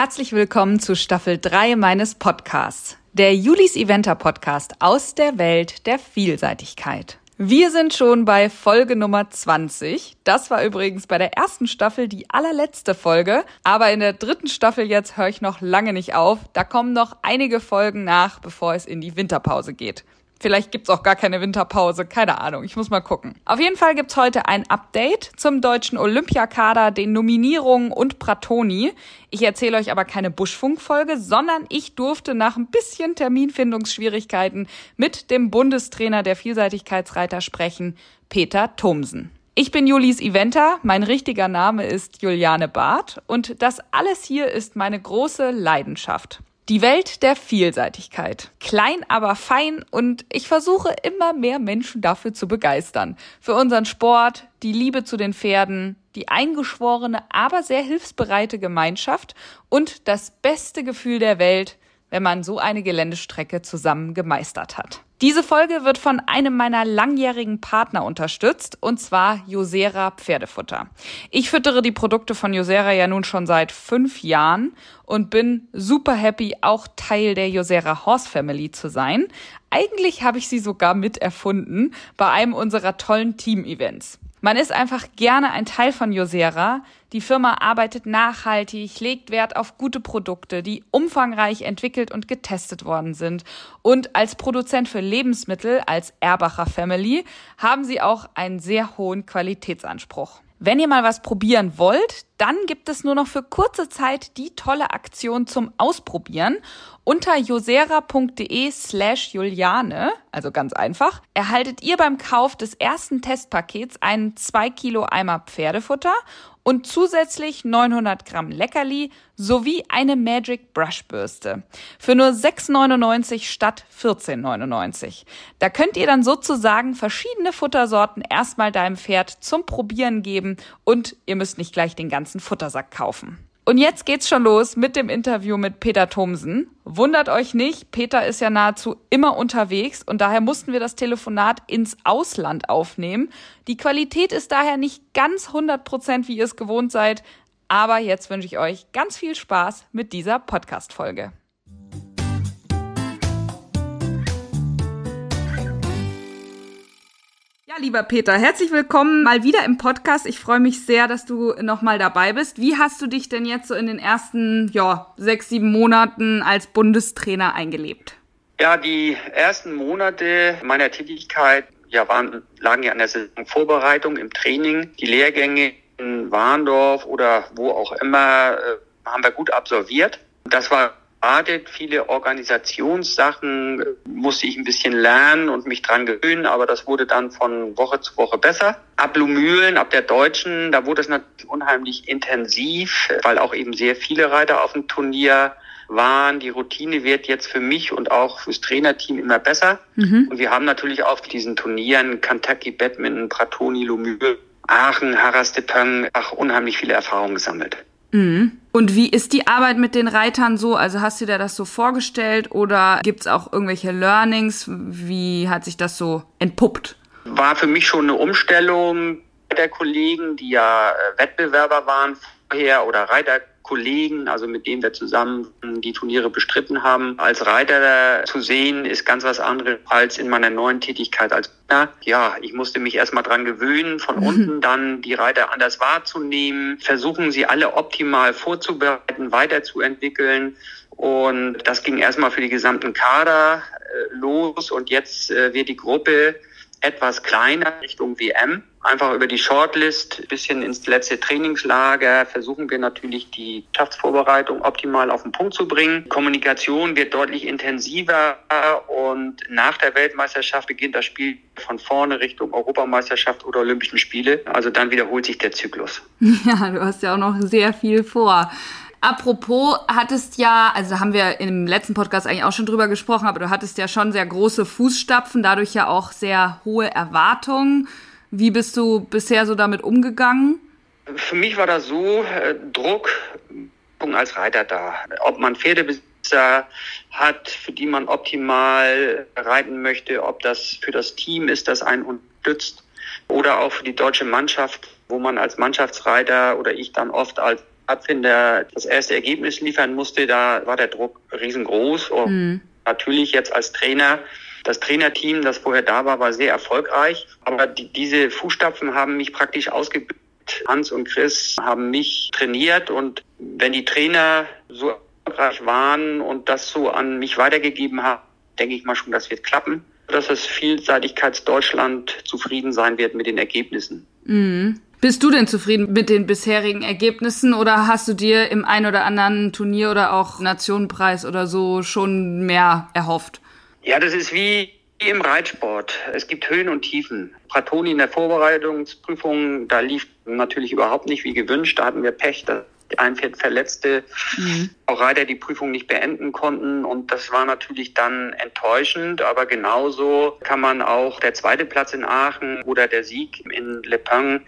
Herzlich willkommen zu Staffel 3 meines Podcasts, der Julis Eventer Podcast aus der Welt der Vielseitigkeit. Wir sind schon bei Folge Nummer 20. Das war übrigens bei der ersten Staffel die allerletzte Folge. Aber in der dritten Staffel jetzt höre ich noch lange nicht auf. Da kommen noch einige Folgen nach, bevor es in die Winterpause geht. Vielleicht gibt's auch gar keine Winterpause, keine Ahnung, ich muss mal gucken. Auf jeden Fall gibt's heute ein Update zum deutschen Olympiakader, den Nominierungen und Pratoni. Ich erzähle euch aber keine Buschfunkfolge, sondern ich durfte nach ein bisschen Terminfindungsschwierigkeiten mit dem Bundestrainer der Vielseitigkeitsreiter sprechen, Peter Thomsen. Ich bin Julis Eventer, mein richtiger Name ist Juliane Barth und das alles hier ist meine große Leidenschaft. Die Welt der Vielseitigkeit. Klein, aber fein und ich versuche immer mehr Menschen dafür zu begeistern. Für unseren Sport, die Liebe zu den Pferden, die eingeschworene, aber sehr hilfsbereite Gemeinschaft und das beste Gefühl der Welt, wenn man so eine Geländestrecke zusammen gemeistert hat. Diese Folge wird von einem meiner langjährigen Partner unterstützt, und zwar Josera Pferdefutter. Ich füttere die Produkte von Josera ja nun schon seit fünf Jahren und bin super happy, auch Teil der Josera Horse Family zu sein. Eigentlich habe ich sie sogar mit erfunden bei einem unserer tollen Team-Events. Man ist einfach gerne ein Teil von Josera. Die Firma arbeitet nachhaltig, legt Wert auf gute Produkte, die umfangreich entwickelt und getestet worden sind. Und als Produzent für Lebensmittel, als Erbacher Family, haben sie auch einen sehr hohen Qualitätsanspruch. Wenn ihr mal was probieren wollt, dann gibt es nur noch für kurze Zeit die tolle Aktion zum Ausprobieren. Unter josera.de slash Juliane, also ganz einfach, erhaltet ihr beim Kauf des ersten Testpakets einen 2 Kilo Eimer Pferdefutter und zusätzlich 900 Gramm Leckerli sowie eine Magic Brush Bürste für nur 6,99 statt 14,99. Da könnt ihr dann sozusagen verschiedene Futtersorten erstmal deinem Pferd zum Probieren geben und ihr müsst nicht gleich den ganzen Futtersack kaufen. Und jetzt geht's schon los mit dem Interview mit Peter Thomsen. Wundert euch nicht, Peter ist ja nahezu immer unterwegs und daher mussten wir das Telefonat ins Ausland aufnehmen. Die Qualität ist daher nicht ganz 100 Prozent, wie ihr es gewohnt seid. Aber jetzt wünsche ich euch ganz viel Spaß mit dieser Podcast-Folge. Lieber Peter, herzlich willkommen mal wieder im Podcast. Ich freue mich sehr, dass du nochmal dabei bist. Wie hast du dich denn jetzt so in den ersten, ja, sechs, sieben Monaten als Bundestrainer eingelebt? Ja, die ersten Monate meiner Tätigkeit ja, waren, lagen ja an der Vorbereitung im Training. Die Lehrgänge in Warndorf oder wo auch immer äh, haben wir gut absolviert. Das war Audit, viele Organisationssachen musste ich ein bisschen lernen und mich dran gewöhnen, aber das wurde dann von Woche zu Woche besser. Ab Lumülen, ab der Deutschen, da wurde es natürlich unheimlich intensiv, weil auch eben sehr viele Reiter auf dem Turnier waren. Die Routine wird jetzt für mich und auch fürs Trainerteam immer besser. Mhm. Und wir haben natürlich auf diesen Turnieren Kentucky, Badminton, Pratoni, Lumühl, Aachen, Harras de Peng, ach, unheimlich viele Erfahrungen gesammelt. Mhm. Und wie ist die Arbeit mit den Reitern so? Also hast du dir das so vorgestellt oder gibt es auch irgendwelche Learnings? Wie hat sich das so entpuppt? War für mich schon eine Umstellung der Kollegen, die ja äh, Wettbewerber waren vorher oder Reiter Kollegen, also mit denen wir zusammen die Turniere bestritten haben. Als Reiter zu sehen, ist ganz was anderes als in meiner neuen Tätigkeit als Trainer. Ja, ich musste mich erstmal dran gewöhnen, von mhm. unten dann die Reiter anders wahrzunehmen, versuchen sie alle optimal vorzubereiten, weiterzuentwickeln. Und das ging erstmal für die gesamten Kader äh, los und jetzt äh, wird die Gruppe etwas kleiner Richtung WM. Einfach über die Shortlist bisschen ins letzte Trainingslager versuchen wir natürlich die Schaftsvorbereitung optimal auf den Punkt zu bringen. Kommunikation wird deutlich intensiver und nach der Weltmeisterschaft beginnt das Spiel von vorne Richtung Europameisterschaft oder Olympischen Spiele. Also dann wiederholt sich der Zyklus. Ja, du hast ja auch noch sehr viel vor. Apropos, hattest ja, also haben wir im letzten Podcast eigentlich auch schon drüber gesprochen, aber du hattest ja schon sehr große Fußstapfen, dadurch ja auch sehr hohe Erwartungen. Wie bist du bisher so damit umgegangen? Für mich war das so, äh, Druck als Reiter da. Ob man Pferdebesitzer hat, für die man optimal reiten möchte, ob das für das Team ist, das einen unterstützt oder auch für die deutsche Mannschaft, wo man als Mannschaftsreiter oder ich dann oft als Pfadfinder das erste Ergebnis liefern musste, da war der Druck riesengroß. Und mhm. natürlich jetzt als Trainer das Trainerteam, das vorher da war, war sehr erfolgreich. Aber die, diese Fußstapfen haben mich praktisch ausgebildet. Hans und Chris haben mich trainiert und wenn die Trainer so erfolgreich waren und das so an mich weitergegeben haben, denke ich mal schon, das wird klappen, dass das Vielseitigkeitsdeutschland zufrieden sein wird mit den Ergebnissen. Mhm. Bist du denn zufrieden mit den bisherigen Ergebnissen oder hast du dir im ein oder anderen Turnier oder auch Nationenpreis oder so schon mehr erhofft? Ja, das ist wie im Reitsport. Es gibt Höhen und Tiefen. Pratoni in der Vorbereitungsprüfung, da lief natürlich überhaupt nicht wie gewünscht. Da hatten wir Pech, dass ein Pferd verletzte, mhm. auch Reiter die Prüfung nicht beenden konnten. Und das war natürlich dann enttäuschend. Aber genauso kann man auch der zweite Platz in Aachen oder der Sieg in Le Pen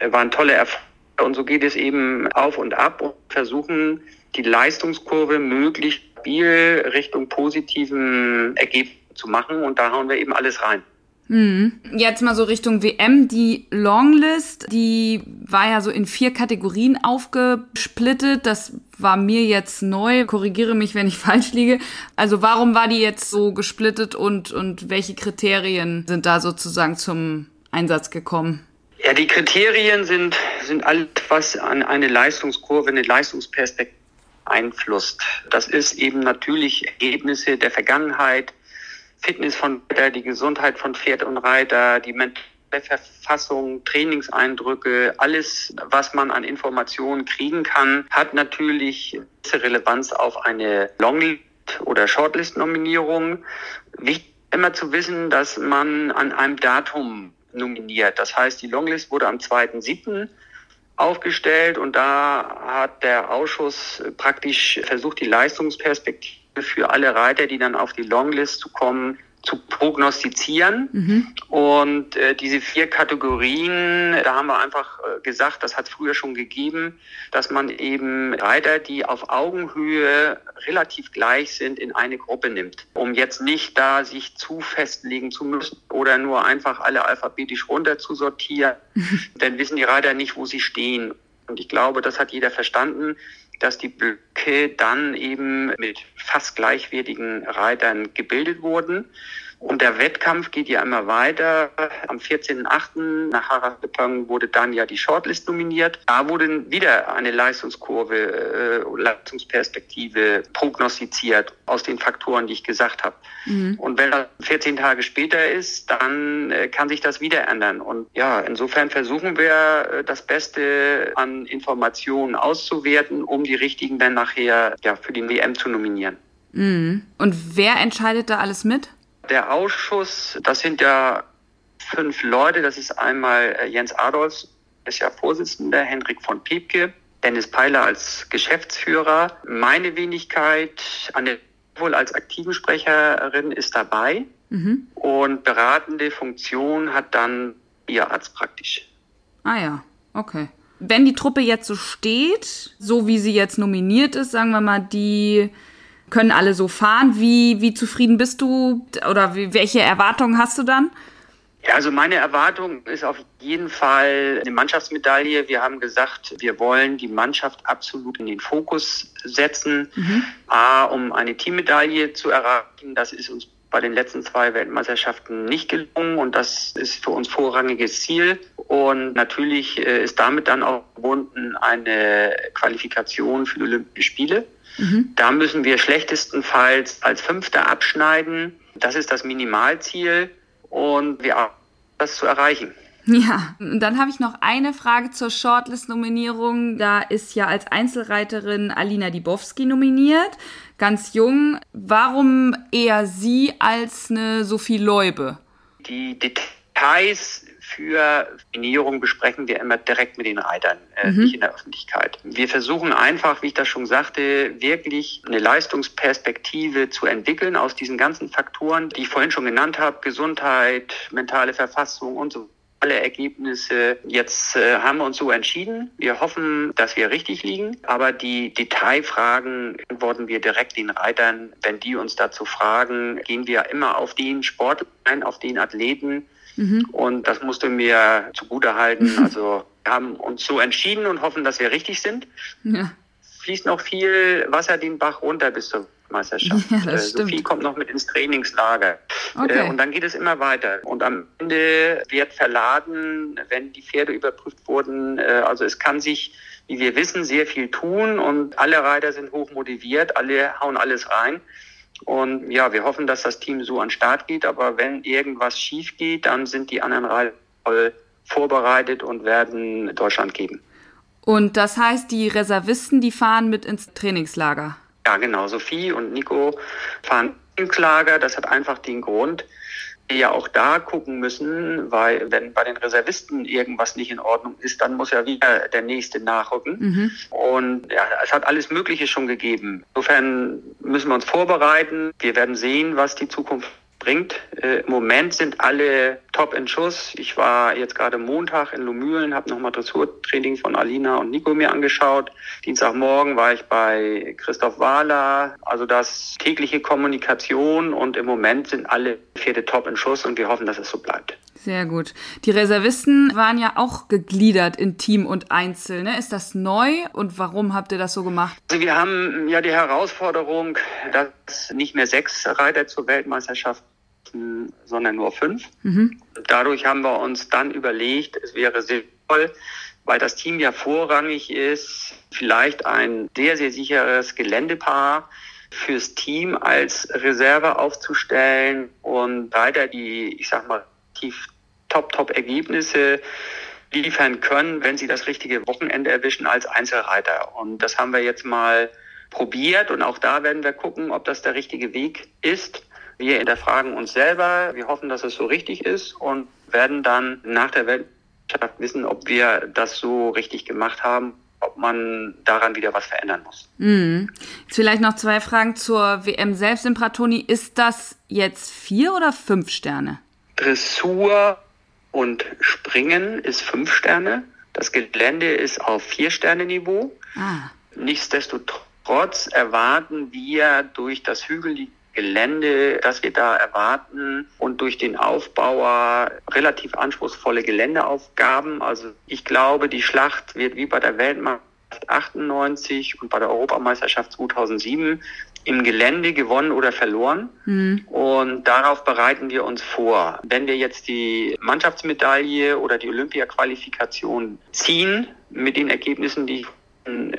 waren tolle Erfolge. Und so geht es eben auf und ab und versuchen, die Leistungskurve möglichst stabil Richtung positiven Ergebnis zu machen. Und da hauen wir eben alles rein. Hm. Jetzt mal so Richtung WM. Die Longlist, die war ja so in vier Kategorien aufgesplittet. Das war mir jetzt neu. Korrigiere mich, wenn ich falsch liege. Also warum war die jetzt so gesplittet und, und welche Kriterien sind da sozusagen zum Einsatz gekommen? Ja, die Kriterien sind, sind alles, was an eine Leistungskurve, eine Leistungsperspektive einflusst. Das ist eben natürlich Ergebnisse der Vergangenheit, Fitness von Reiter, die Gesundheit von Pferd und Reiter, die mentale Verfassung, Trainingseindrücke, alles, was man an Informationen kriegen kann, hat natürlich Relevanz auf eine Longlist oder Shortlist-Nominierung. Wichtig immer zu wissen, dass man an einem Datum nominiert. Das heißt, die Longlist wurde am 2.7 aufgestellt und da hat der Ausschuss praktisch versucht, die Leistungsperspektive für alle Reiter, die dann auf die Longlist zu kommen, zu prognostizieren. Mhm. Und äh, diese vier Kategorien, da haben wir einfach äh, gesagt, das hat es früher schon gegeben, dass man eben Reiter, die auf Augenhöhe relativ gleich sind, in eine Gruppe nimmt, um jetzt nicht da sich zu festlegen zu müssen oder nur einfach alle alphabetisch runter zu sortieren. Dann wissen die Reiter nicht, wo sie stehen. Und ich glaube, das hat jeder verstanden dass die Blöcke dann eben mit fast gleichwertigen Reitern gebildet wurden. Und der Wettkampf geht ja immer weiter. Am 14.8. nach Harapang wurde dann ja die Shortlist nominiert. Da wurde wieder eine Leistungskurve, äh, Leistungsperspektive prognostiziert aus den Faktoren, die ich gesagt habe. Mhm. Und wenn das 14 Tage später ist, dann äh, kann sich das wieder ändern. Und ja, insofern versuchen wir, äh, das Beste an Informationen auszuwerten, um die richtigen dann nachher ja, für die WM zu nominieren. Mhm. Und wer entscheidet da alles mit? Der Ausschuss, das sind ja fünf Leute. Das ist einmal äh, Jens Adolfs, ist ja Vorsitzender, Henrik von Piepke, Dennis Peiler als Geschäftsführer. Meine Wenigkeit, Anne wohl als Aktivensprecherin ist dabei. Mhm. Und beratende Funktion hat dann ihr Arzt praktisch. Ah ja, okay. Wenn die Truppe jetzt so steht, so wie sie jetzt nominiert ist, sagen wir mal, die können alle so fahren. Wie, wie zufrieden bist du oder wie, welche Erwartungen hast du dann? Ja, also meine Erwartung ist auf jeden Fall eine Mannschaftsmedaille. Wir haben gesagt, wir wollen die Mannschaft absolut in den Fokus setzen. Mhm. A, um eine Teammedaille zu erreichen. Das ist uns bei den letzten zwei Weltmeisterschaften nicht gelungen und das ist für uns vorrangiges Ziel. Und natürlich äh, ist damit dann auch verbunden eine Qualifikation für die Olympischen Spiele. Mhm. Da müssen wir schlechtestenfalls als Fünfter abschneiden. Das ist das Minimalziel und wir das zu erreichen. Ja, und dann habe ich noch eine Frage zur Shortlist-Nominierung. Da ist ja als Einzelreiterin Alina Dibowski nominiert, ganz jung. Warum eher sie als eine Sophie Leube? Die Details für Nominierung besprechen wir immer direkt mit den Reitern, äh, mhm. nicht in der Öffentlichkeit. Wir versuchen einfach, wie ich das schon sagte, wirklich eine Leistungsperspektive zu entwickeln aus diesen ganzen Faktoren, die ich vorhin schon genannt habe, Gesundheit, mentale Verfassung und so alle Ergebnisse. Jetzt äh, haben wir uns so entschieden. Wir hoffen, dass wir richtig liegen. Aber die Detailfragen antworten wir direkt den Reitern. Wenn die uns dazu fragen, gehen wir immer auf den Sport ein, auf den Athleten, Mhm. Und das musste mir zugutehalten. Also wir haben uns so entschieden und hoffen, dass wir richtig sind. Ja. Fließt noch viel Wasser den Bach runter bis zur Meisterschaft. Ja, äh, Sophie kommt noch mit ins Trainingslager. Okay. Äh, und dann geht es immer weiter. Und am Ende wird verladen, wenn die Pferde überprüft wurden. Äh, also es kann sich, wie wir wissen, sehr viel tun und alle Reiter sind hoch motiviert, alle hauen alles rein. Und ja, wir hoffen, dass das Team so an den Start geht. Aber wenn irgendwas schief geht, dann sind die anderen voll vorbereitet und werden Deutschland geben. Und das heißt, die Reservisten, die fahren mit ins Trainingslager? Ja, genau. Sophie und Nico fahren ins Lager. Das hat einfach den Grund, ja auch da gucken müssen, weil wenn bei den Reservisten irgendwas nicht in Ordnung ist, dann muss ja wieder der nächste nachrücken. Mhm. Und ja, es hat alles Mögliche schon gegeben. Insofern müssen wir uns vorbereiten. Wir werden sehen, was die Zukunft bringt. Äh, Im Moment sind alle top in Schuss. Ich war jetzt gerade Montag in Lomühlen, habe nochmal Dressurtraining von Alina und Nico mir angeschaut. Dienstagmorgen war ich bei Christoph Wahler. Also das tägliche Kommunikation und im Moment sind alle Pferde top in Schuss und wir hoffen, dass es so bleibt. Sehr gut. Die Reservisten waren ja auch gegliedert in Team und Einzel. Ne? Ist das neu und warum habt ihr das so gemacht? Also wir haben ja die Herausforderung, dass nicht mehr sechs Reiter zur Weltmeisterschaft sondern nur fünf. Mhm. Dadurch haben wir uns dann überlegt, es wäre sinnvoll, weil das Team ja vorrangig ist, vielleicht ein sehr, sehr sicheres Geländepaar fürs Team als Reserve aufzustellen und weiter die, ich sag mal, tief Top-Top-Ergebnisse liefern können, wenn sie das richtige Wochenende erwischen als Einzelreiter. Und das haben wir jetzt mal probiert und auch da werden wir gucken, ob das der richtige Weg ist. Wir hinterfragen uns selber. Wir hoffen, dass es so richtig ist und werden dann nach der Weltmeisterschaft wissen, ob wir das so richtig gemacht haben ob man daran wieder was verändern muss. Mhm. Jetzt vielleicht noch zwei Fragen zur WM selbst in Pratoni. Ist das jetzt vier oder fünf Sterne? Dressur und Springen ist fünf Sterne. Das Gelände ist auf vier Sterne Niveau. Ah. Nichtsdestotrotz erwarten wir durch das hügelige Gelände, das wir da erwarten und durch den Aufbauer relativ anspruchsvolle Geländeaufgaben. Also ich glaube, die Schlacht wird wie bei der Weltmeisterschaft 98 und bei der Europameisterschaft 2007 im Gelände gewonnen oder verloren. Mhm. Und darauf bereiten wir uns vor. Wenn wir jetzt die Mannschaftsmedaille oder die Olympia-Qualifikation ziehen mit den Ergebnissen, die ich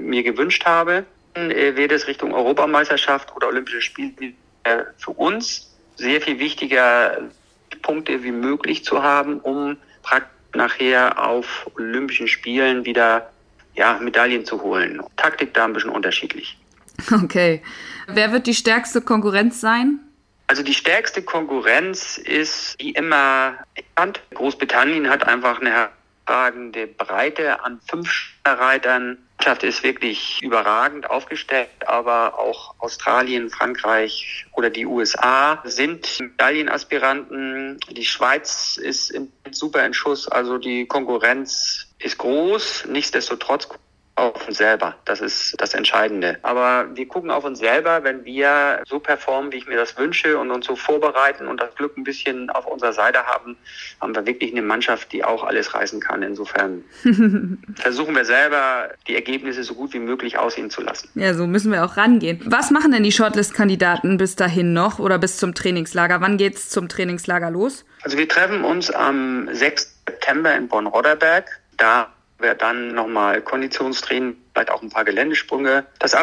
mir gewünscht habe, äh, wird es Richtung Europameisterschaft oder Olympische Spiele äh, für uns sehr viel wichtiger, Punkte wie möglich zu haben, um praktisch nachher auf Olympischen Spielen wieder ja, Medaillen zu holen. Taktik da ein bisschen unterschiedlich. Okay. Wer wird die stärkste Konkurrenz sein? Also die stärkste Konkurrenz ist wie immer England. Großbritannien hat einfach eine hervorragende Breite an fünf Reitern. Mannschaft ist wirklich überragend aufgestellt, aber auch Australien, Frankreich oder die USA sind Medaillenaspiranten. Die Schweiz ist super in Schuss, also die Konkurrenz ist groß. Nichtsdestotrotz auf uns selber. Das ist das Entscheidende. Aber wir gucken auf uns selber, wenn wir so performen, wie ich mir das wünsche und uns so vorbereiten und das Glück ein bisschen auf unserer Seite haben, haben wir wirklich eine Mannschaft, die auch alles reißen kann. Insofern versuchen wir selber, die Ergebnisse so gut wie möglich aussehen zu lassen. Ja, so müssen wir auch rangehen. Was machen denn die Shortlist-Kandidaten bis dahin noch oder bis zum Trainingslager? Wann geht's zum Trainingslager los? Also wir treffen uns am 6. September in Bonn-Rodderberg. Da wäre dann nochmal Konditionstraining, vielleicht auch ein paar Geländesprünge. Das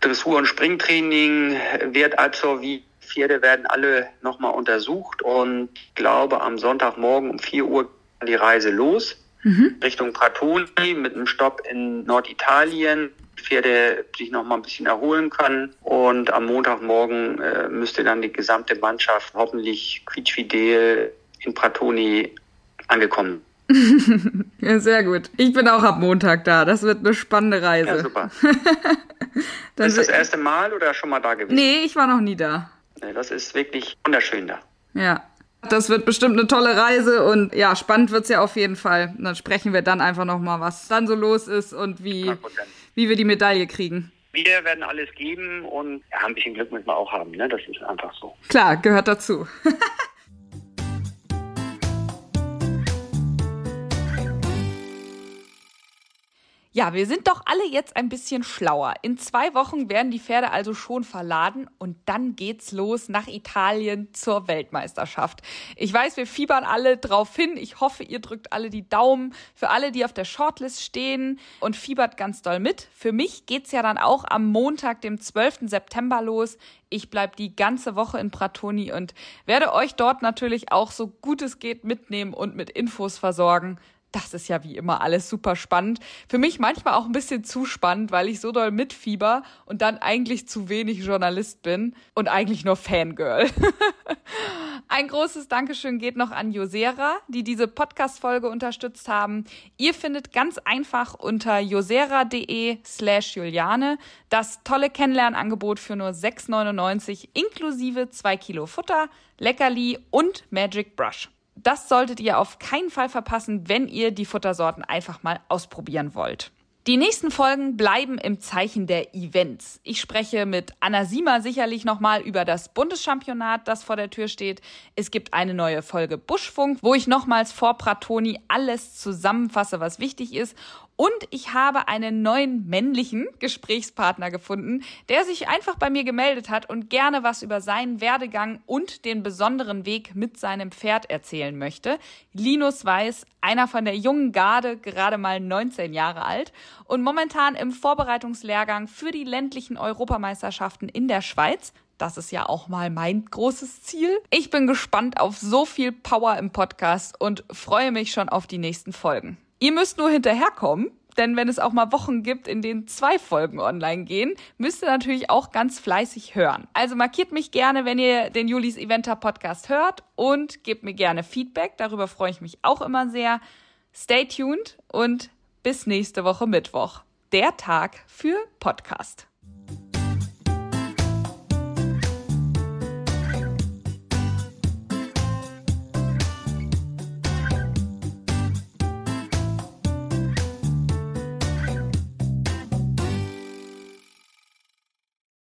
Dressur- und Springtraining wird absolviert. Pferde werden alle nochmal untersucht und ich glaube am Sonntagmorgen um 4 Uhr die Reise los. Mhm. Richtung Pratoni mit einem Stopp in Norditalien. Pferde sich noch mal ein bisschen erholen können. Und am Montagmorgen äh, müsste dann die gesamte Mannschaft hoffentlich quietschfidel in Pratoni angekommen sehr gut. Ich bin auch ab Montag da. Das wird eine spannende Reise. Ja, super. Ist das erste Mal oder schon mal da gewesen? Nee, ich war noch nie da. Das ist wirklich wunderschön da. Ja. Das wird bestimmt eine tolle Reise und ja, spannend wird's ja auf jeden Fall. Und dann sprechen wir dann einfach nochmal, was dann so los ist und wie, wie wir die Medaille kriegen. Wir werden alles geben und ja, ein bisschen Glück müssen wir auch haben, ne? Das ist einfach so. Klar, gehört dazu. Ja, wir sind doch alle jetzt ein bisschen schlauer. In zwei Wochen werden die Pferde also schon verladen und dann geht's los nach Italien zur Weltmeisterschaft. Ich weiß, wir fiebern alle drauf hin. Ich hoffe, ihr drückt alle die Daumen für alle, die auf der Shortlist stehen und fiebert ganz doll mit. Für mich geht's ja dann auch am Montag, dem 12. September los. Ich bleib die ganze Woche in Pratoni und werde euch dort natürlich auch so gut es geht mitnehmen und mit Infos versorgen das ist ja wie immer alles super spannend. Für mich manchmal auch ein bisschen zu spannend, weil ich so doll mitfieber und dann eigentlich zu wenig Journalist bin und eigentlich nur Fangirl. ein großes Dankeschön geht noch an Josera, die diese Podcast-Folge unterstützt haben. Ihr findet ganz einfach unter josera.de slash Juliane das tolle Kennenlernangebot für nur 6,99 inklusive zwei Kilo Futter, Leckerli und Magic Brush. Das solltet ihr auf keinen Fall verpassen, wenn ihr die Futtersorten einfach mal ausprobieren wollt. Die nächsten Folgen bleiben im Zeichen der Events. Ich spreche mit Anna Siemer sicherlich nochmal über das Bundeschampionat, das vor der Tür steht. Es gibt eine neue Folge Buschfunk, wo ich nochmals vor Pratoni alles zusammenfasse, was wichtig ist. Und ich habe einen neuen männlichen Gesprächspartner gefunden, der sich einfach bei mir gemeldet hat und gerne was über seinen Werdegang und den besonderen Weg mit seinem Pferd erzählen möchte. Linus Weiß, einer von der jungen Garde, gerade mal 19 Jahre alt und momentan im Vorbereitungslehrgang für die ländlichen Europameisterschaften in der Schweiz. Das ist ja auch mal mein großes Ziel. Ich bin gespannt auf so viel Power im Podcast und freue mich schon auf die nächsten Folgen. Ihr müsst nur hinterherkommen, denn wenn es auch mal Wochen gibt, in denen zwei Folgen online gehen, müsst ihr natürlich auch ganz fleißig hören. Also markiert mich gerne, wenn ihr den Julis Eventer Podcast hört und gebt mir gerne Feedback. Darüber freue ich mich auch immer sehr. Stay tuned und bis nächste Woche Mittwoch. Der Tag für Podcast.